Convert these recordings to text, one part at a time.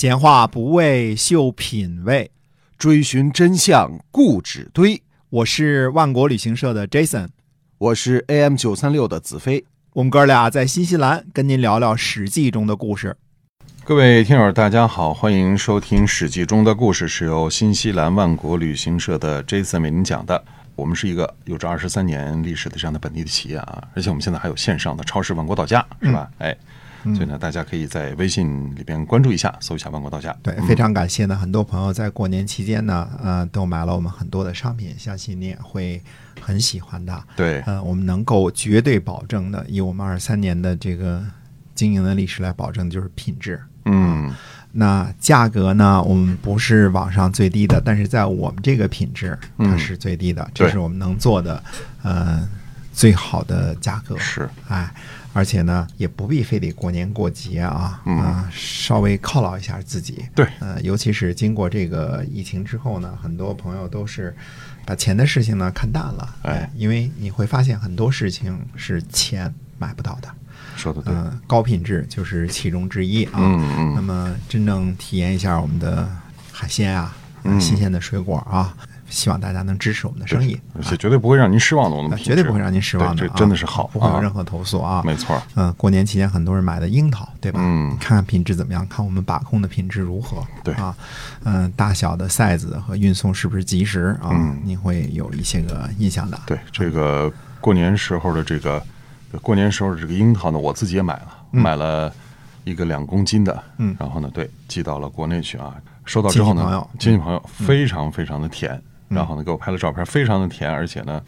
闲话不为秀品味，追寻真相固执堆。我是万国旅行社的 Jason，我是 AM 九三六的子飞。我们哥俩在新西兰跟您聊聊《史记》中的故事。各位听友，大家好，欢迎收听《史记》中的故事，是由新西兰万国旅行社的 Jason 为您讲的。我们是一个有着二十三年历史的这样的本地的企业啊，而且我们现在还有线上的超市万国到家，是吧？哎。所以呢，大家可以在微信里边关注一下，搜一下“万国到家”。对，非常感谢呢，很多朋友在过年期间呢，呃，都买了我们很多的商品，相信你也会很喜欢的。对，呃，我们能够绝对保证的，以我们二三年的这个经营的历史来保证，就是品质。嗯，那价格呢，我们不是网上最低的，但是在我们这个品质，它是最低的，这是我们能做的，呃，最好的价格。是，哎。而且呢，也不必非得过年过节啊，啊，稍微犒劳一下自己。对，呃，尤其是经过这个疫情之后呢，很多朋友都是把钱的事情呢看淡了。哎，因为你会发现很多事情是钱买不到的。说的对，高品质就是其中之一啊。嗯嗯。那么，真正体验一下我们的海鲜啊，新鲜的水果啊。希望大家能支持我们的生意，而且绝对不会让您失望的。我们绝对不会让您失望的，这真的是好，不会有任何投诉啊。没错，嗯，过年期间很多人买的樱桃，对吧？嗯，看看品质怎么样，看我们把控的品质如何。对啊，嗯，大小的 size 和运送是不是及时啊？嗯，你会有一些个印象的。对这个过年时候的这个过年时候的这个樱桃呢，我自己也买了，买了一个两公斤的，嗯，然后呢，对，寄到了国内去啊。收到之后呢，亲戚朋友非常非常的甜。然后呢，给我拍了照片，非常的甜，而且呢，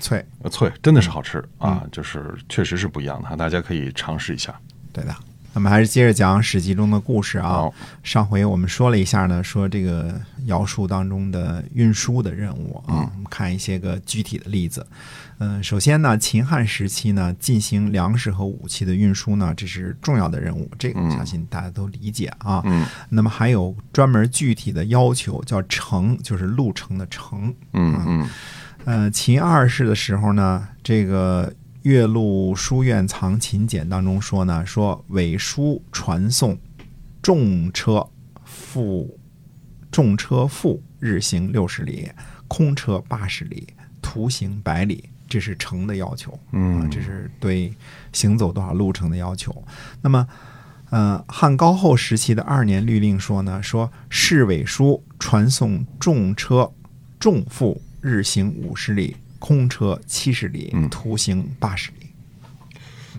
脆，脆，真的是好吃啊！就是确实是不一样的哈，大家可以尝试一下。对的，那么还是接着讲《史记》中的故事啊。上回我们说了一下呢，说这个尧书当中的运输的任务啊，我们看一些个具体的例子。嗯，首先呢，秦汉时期呢，进行粮食和武器的运输呢，这是重要的任务，这个相信大家都理解啊。嗯，那么还有专门具体的要求，叫程，就是路程的程。嗯嗯。呃，秦二世的时候呢，这个《岳麓书院藏秦简》当中说呢，说伪书传送，重车负重车负日行六十里，空车八十里，徒行百里。这是程的要求，嗯，这是对行走多少路程的要求。那么，呃，汉高后时期的二年律令说呢，说市委书传送重车重负日行五十里，空车七十里，徒行八十里。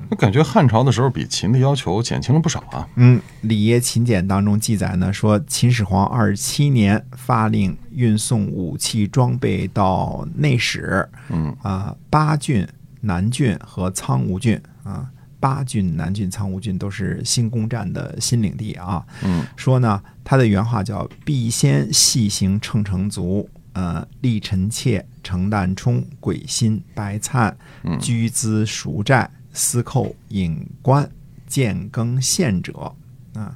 我感觉汉朝的时候比秦的要求减轻了不少啊。嗯，《礼耶秦简》当中记载呢，说秦始皇二十七年发令运送武器装备到内史。嗯啊，巴郡、南郡和苍梧郡啊，巴郡、南郡、苍梧郡都是新攻占的新领地啊。嗯，说呢，他的原话叫“必先细行乘乘卒，呃，立臣妾，程旦冲，鬼心白灿，居资赎债。”司寇引官建更献者啊，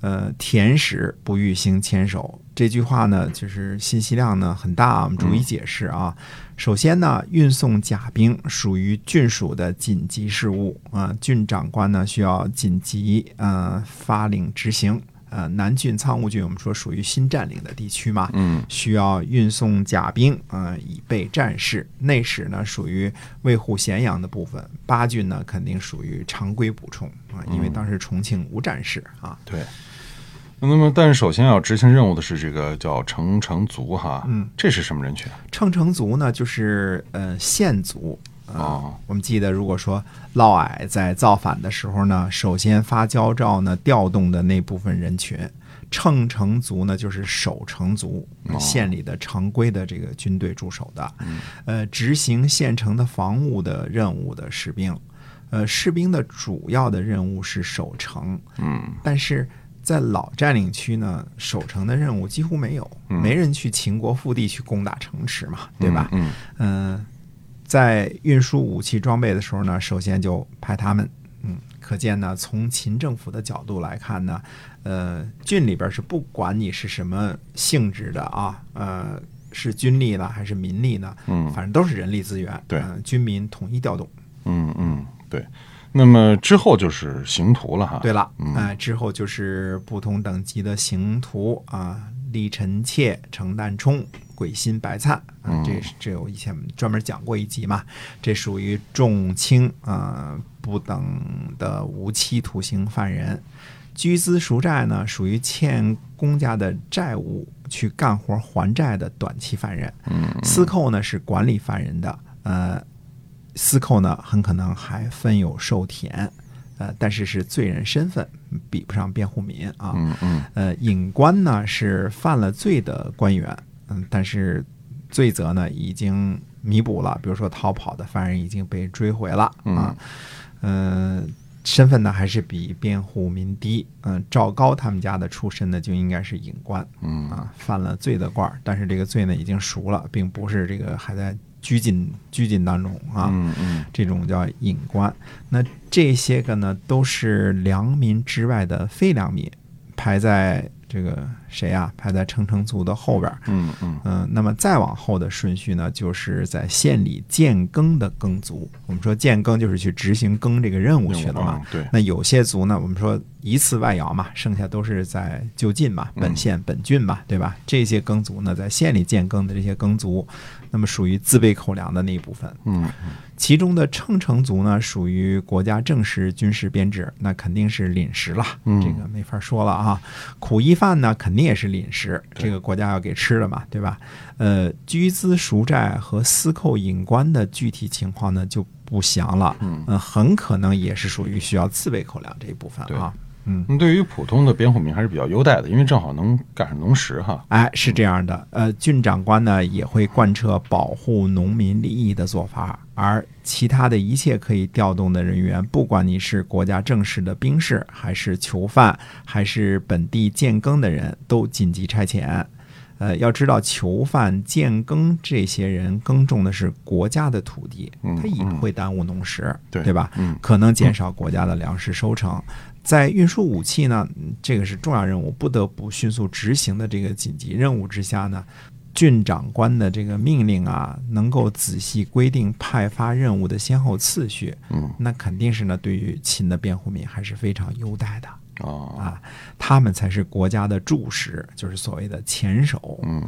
呃，田使不欲行牵手。这句话呢，就是信息量呢很大，我们逐一解释啊。首先呢，运送甲兵属于郡属的紧急事务啊，郡长官呢需要紧急呃发令执行。呃，南郡、苍梧郡，我们说属于新占领的地区嘛，嗯，需要运送甲兵，呃，以备战事。内史呢，属于卫护咸阳的部分；八郡呢，肯定属于常规补充啊，因为当时重庆无战事啊。对。那么，但是首先要执行任务的是这个叫乘城卒哈，嗯，这是什么人群？乘城卒呢，就是呃县卒。啊，我们记得，如果说嫪毐在造反的时候呢，首先发交诏呢，调动的那部分人群，乘城卒呢，就是守城卒，县里的常规的这个军队驻守的，呃，执行县城的防务的任务的士兵，呃，士兵的主要的任务是守城，嗯，但是在老占领区呢，守城的任务几乎没有，没人去秦国腹地去攻打城池嘛，对吧？嗯，嗯。在运输武器装备的时候呢，首先就派他们，嗯，可见呢，从秦政府的角度来看呢，呃，郡里边是不管你是什么性质的啊，呃，是军力呢还是民力呢，嗯，反正都是人力资源，对，军民统一调动，嗯嗯，对。那么之后就是刑徒了哈。对了，哎、之后就是不同等级的刑徒啊，李臣妾、程旦冲、鬼心白菜啊，这这我以前专门讲过一集嘛，这属于重轻啊不等的无期徒刑犯人。居资赎债呢，属于欠公家的债务去干活还债的短期犯人。私扣呢是管理犯人的，呃，私扣呢很可能还分有受田，呃，但是是罪人身份，比不上辩护民啊。嗯嗯呃，隐官呢是犯了罪的官员，嗯，但是罪责呢已经弥补了，比如说逃跑的犯人已经被追回了啊，嗯、身份呢还是比辩护民低，嗯、赵高他们家的出身呢就应该是隐官，嗯啊，犯了罪的官儿，但是这个罪呢已经赎了，并不是这个还在拘禁拘禁当中啊，嗯嗯这种叫隐官。那这些个呢，都是良民之外的非良民，排在这个谁啊？排在称城族的后边儿。嗯嗯嗯、那么再往后的顺序呢，就是在县里建耕的耕族。我们说建耕就是去执行耕这个任务去了嘛。嗯对，那有些族呢，我们说一次外摇嘛，剩下都是在就近嘛，本县本郡嘛，对吧？这些耕族呢，在县里建耕的这些耕族，那么属于自备口粮的那一部分。嗯其中的称城族呢，属于国家正式军事编制，那肯定是领食了，嗯这个没法说了啊。苦役犯呢，肯定也是饮食，这个国家要给吃的嘛，对吧？呃，居资赎债和私扣隐官的具体情况呢就不详了，嗯呃很可能也是属于需要自备口粮这一部分啊。嗯，对于普通的边户民还是比较优待的，因为正好能赶上农时哈。哎，是这样的，呃，郡长官呢也会贯彻保护农民利益的做法，而其他的一切可以调动的人员，不管你是国家正式的兵士，还是囚犯，还是本地建耕的人，都紧急差遣。呃，要知道囚犯、建耕这些人耕种的是国家的土地，嗯他也嗯会耽误农时，对对吧？嗯可能减少国家的粮食收成。在运输武器呢，嗯这个是重要任务，不得不迅速执行的这个紧急任务之下呢，郡长官的这个命令啊，能够仔细规定派发任务的先后次序，嗯那肯定是呢，对于秦的辩护民还是非常优待的哦啊，他们才是国家的柱石，就是所谓的前手。嗯，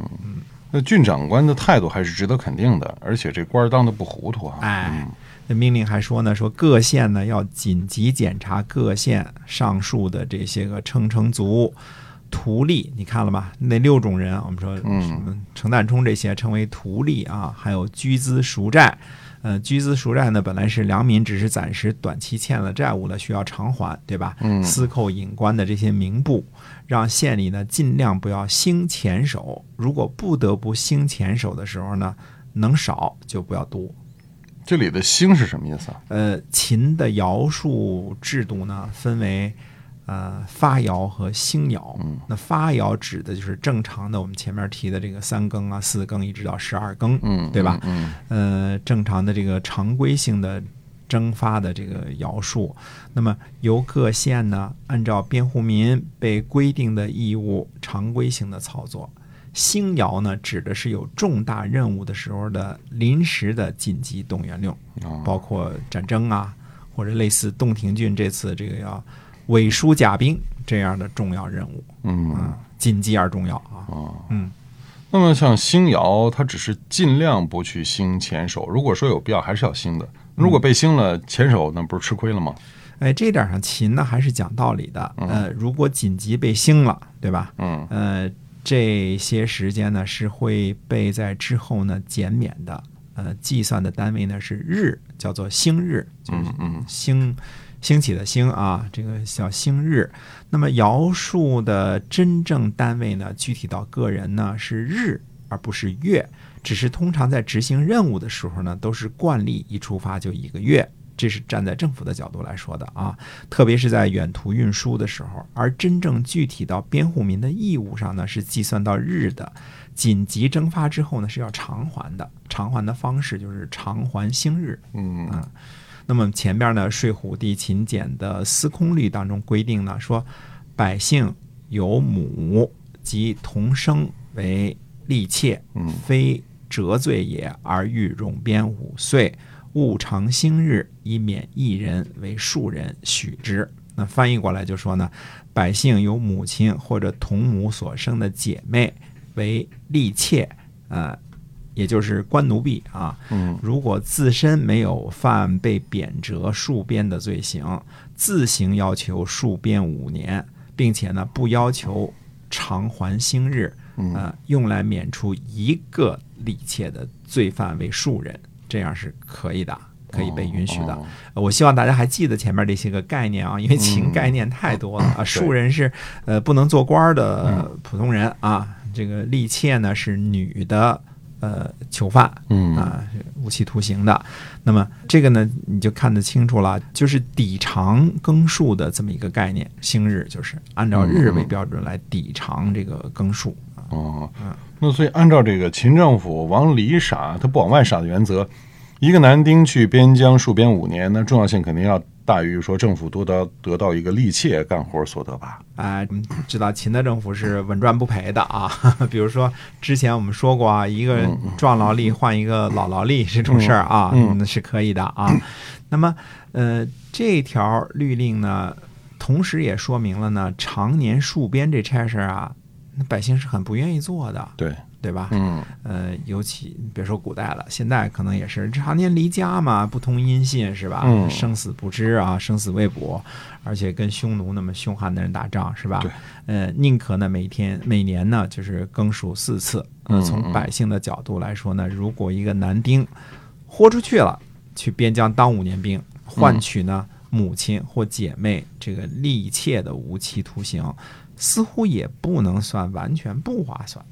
那郡长官的态度还是值得肯定的，而且这官儿当的不糊涂啊。哎，那命令还说呢，说各县呢要紧急检查各县上述的这些个称城族、图吏，你看了吗？那六种人，我们说嗯什么程旦冲这些称为图吏啊，还有居资赎债。呃，居资赎债呢，本来是良民，只是暂时短期欠了债务了，需要偿还，对吧？嗯私扣隐官的这些名簿，让县里呢尽量不要兴钱手。如果不得不兴钱手的时候呢，能少就不要多。这里的“兴”是什么意思啊？呃，秦的徭戍制度呢，分为呃发徭和兴徭。嗯那发徭指的就是正常的我们前面提的这个三更啊、四更一直到十二更，嗯，对吧？嗯呃，正常的这个常规性的蒸发的这个徭戍，那么由各县呢按照辩护民被规定的义务常规性的操作。兴徭呢，指的是有重大任务的时候的临时的紧急动员令，包括战争啊，或者类似洞庭郡这次这个要委书甲兵这样的重要任务嗯啊，紧急而重要啊。哦。嗯，那么像兴徭，它只是尽量不去星前手，如果说有必要，还是要星的。如果被星了前手，那不是吃亏了吗？哎，这点上秦呢还是讲道理的。呃，如果紧急被星了，对吧？嗯呃，这些时间呢是会被在之后呢减免的。呃，计算的单位呢是日，叫做星日，就是嗯嗯兴兴起的兴啊，这个小兴日。那么徭戍的真正单位呢，具体到个人呢是日，而不是月。只是通常在执行任务的时候呢，都是惯例，一出发就一个月。这是站在政府的角度来说的啊，特别是在远途运输的时候，而真正具体到编户民的义务上呢，是计算到日的。紧急征发之后呢，是要偿还的，偿还的方式就是偿还星日。嗯那么前边呢，《睡虎地秦简》的司空律当中规定呢，说百姓有母及同生为利妾，嗯非折罪也，而欲冗编五岁，勿长星日，以免一人为庶人许之。那翻译过来就说呢，百姓有母亲或者同母所生的姐妹为利妾，呃，也就是官奴婢啊。嗯如果自身没有犯被贬谪、戍边的罪行，自行要求戍边五年，并且呢不要求偿还兴日，嗯呃，用来免除一个婢妾的罪犯为庶人，这样是可以的，可以被允许的。我希望大家还记得前面这些个概念啊，因为情嗯概念太多了啊。庶人是呃不能做官的普通人啊，这个婢妾呢是女的呃囚犯嗯啊，无期徒刑的。那么这个呢，你就看得清楚了，就是抵偿耕数的这么一个概念。星日就是按照日为标准来抵偿这个耕数啊。哦，那所以按照这个秦政府往里傻，他不往外傻的原则，一个男丁去边疆戍边五年，那重要性肯定要大于说政府多得得到一个力妾干活所得吧？啊、嗯知道秦的政府是稳赚不赔的啊。比如说之前我们说过啊，一个壮劳力换一个老劳力这种事儿啊，嗯那是可以的啊。那么呃，这条律令呢，同时也说明了呢，常年戍边这差事儿啊，那百姓是很不愿意做的，对，对吧？嗯呃，尤其别说古代了，现在可能也是常年离家嘛，不通音信是吧？嗯生死不知啊，生死未卜，而且跟匈奴那么凶悍的人打仗是吧？对。呃，宁可呢每天每年呢就是更数四次。呃嗯从百姓的角度来说呢，如果一个男丁豁出去了，去边疆当五年兵，换取呢母亲或姐妹这个利妾的无期徒刑，似乎也不能算完全不划算。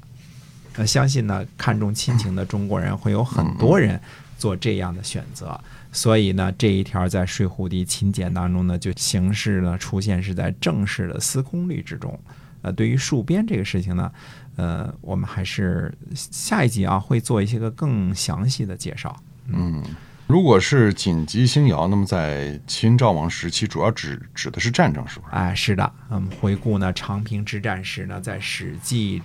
呃，相信呢，看重亲情的中国人会有很多人做这样的选择，所以呢，这一条在税户地秦简当中呢，就形式呢出现是在正式的司空律之中。呃，对于戍边这个事情呢，呃，我们还是下一集啊会做一些个更详细的介绍。嗯。如果是紧急兴尧，那么在秦昭王时期，主要指指的是战争，是不是？哎，是的，嗯，回顾呢长平之战时呢，在《史记》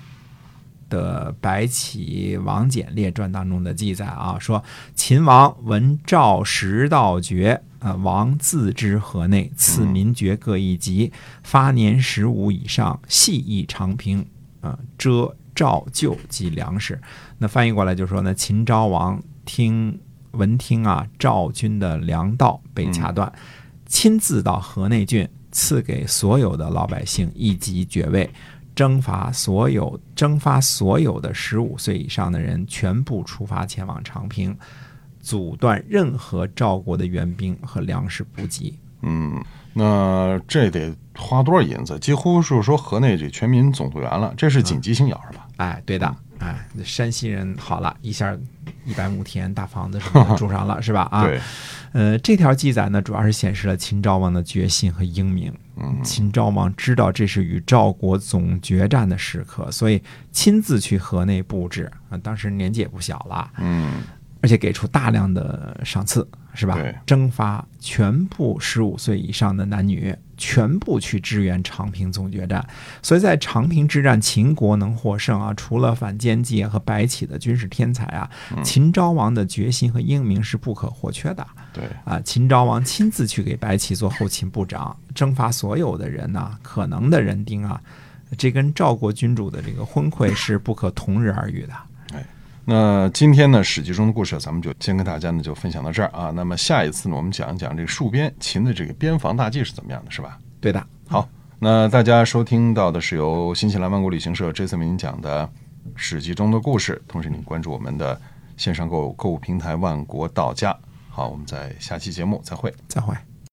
的《白起王翦列传》当中的记载啊，说秦王闻赵时道绝，呃，王自知河内，赐民爵各一级，发年十五以上，系邑长平，呃，遮赵旧及粮食。那翻译过来就说呢，秦昭王听闻听啊，赵军的粮道被掐断，亲自到河内郡，赐给所有的老百姓一级爵位，征伐所有征发所有的十五岁以上的人，全部出发前往长平，阻断任何赵国的援兵和粮食补给。嗯，那这得花多少银子？几乎是说河内这全民总动员了，这是紧急兴尧是吧？哎，对的，哎，山西人好了，一下一百亩田、大房子什么的 住上了，是吧？啊，对，呃，这条记载呢，主要是显示了秦昭王的决心和英明。嗯秦昭王知道这是与赵国总决战的时刻，所以亲自去河内布置啊。当时年纪也不小了，嗯而且给出大量的赏赐，是吧？征发全部十五岁以上的男女，全部去支援长平总决战。所以在长平之战，秦国能获胜啊，除了反间计和白起的军事天才啊，秦昭王的决心和英明是不可或缺的。对，啊，秦昭王亲自去给白起做后勤部长，征发所有的人呐、可能的人丁啊，这跟赵国君主的这个昏聩是不可同日而语的。那今天呢，《史记》中的故事，咱们就先跟大家呢就分享到这儿啊。那么下一次呢，我们讲一讲这个戍边秦的这个边防大计是怎么样的，是吧？对的，好，那大家收听到的是由新西兰万国旅行社这次为您讲的《史记》中的故事，同时您关注我们的线上购购物平台万国到家。好，我们在下期节目再会。再会。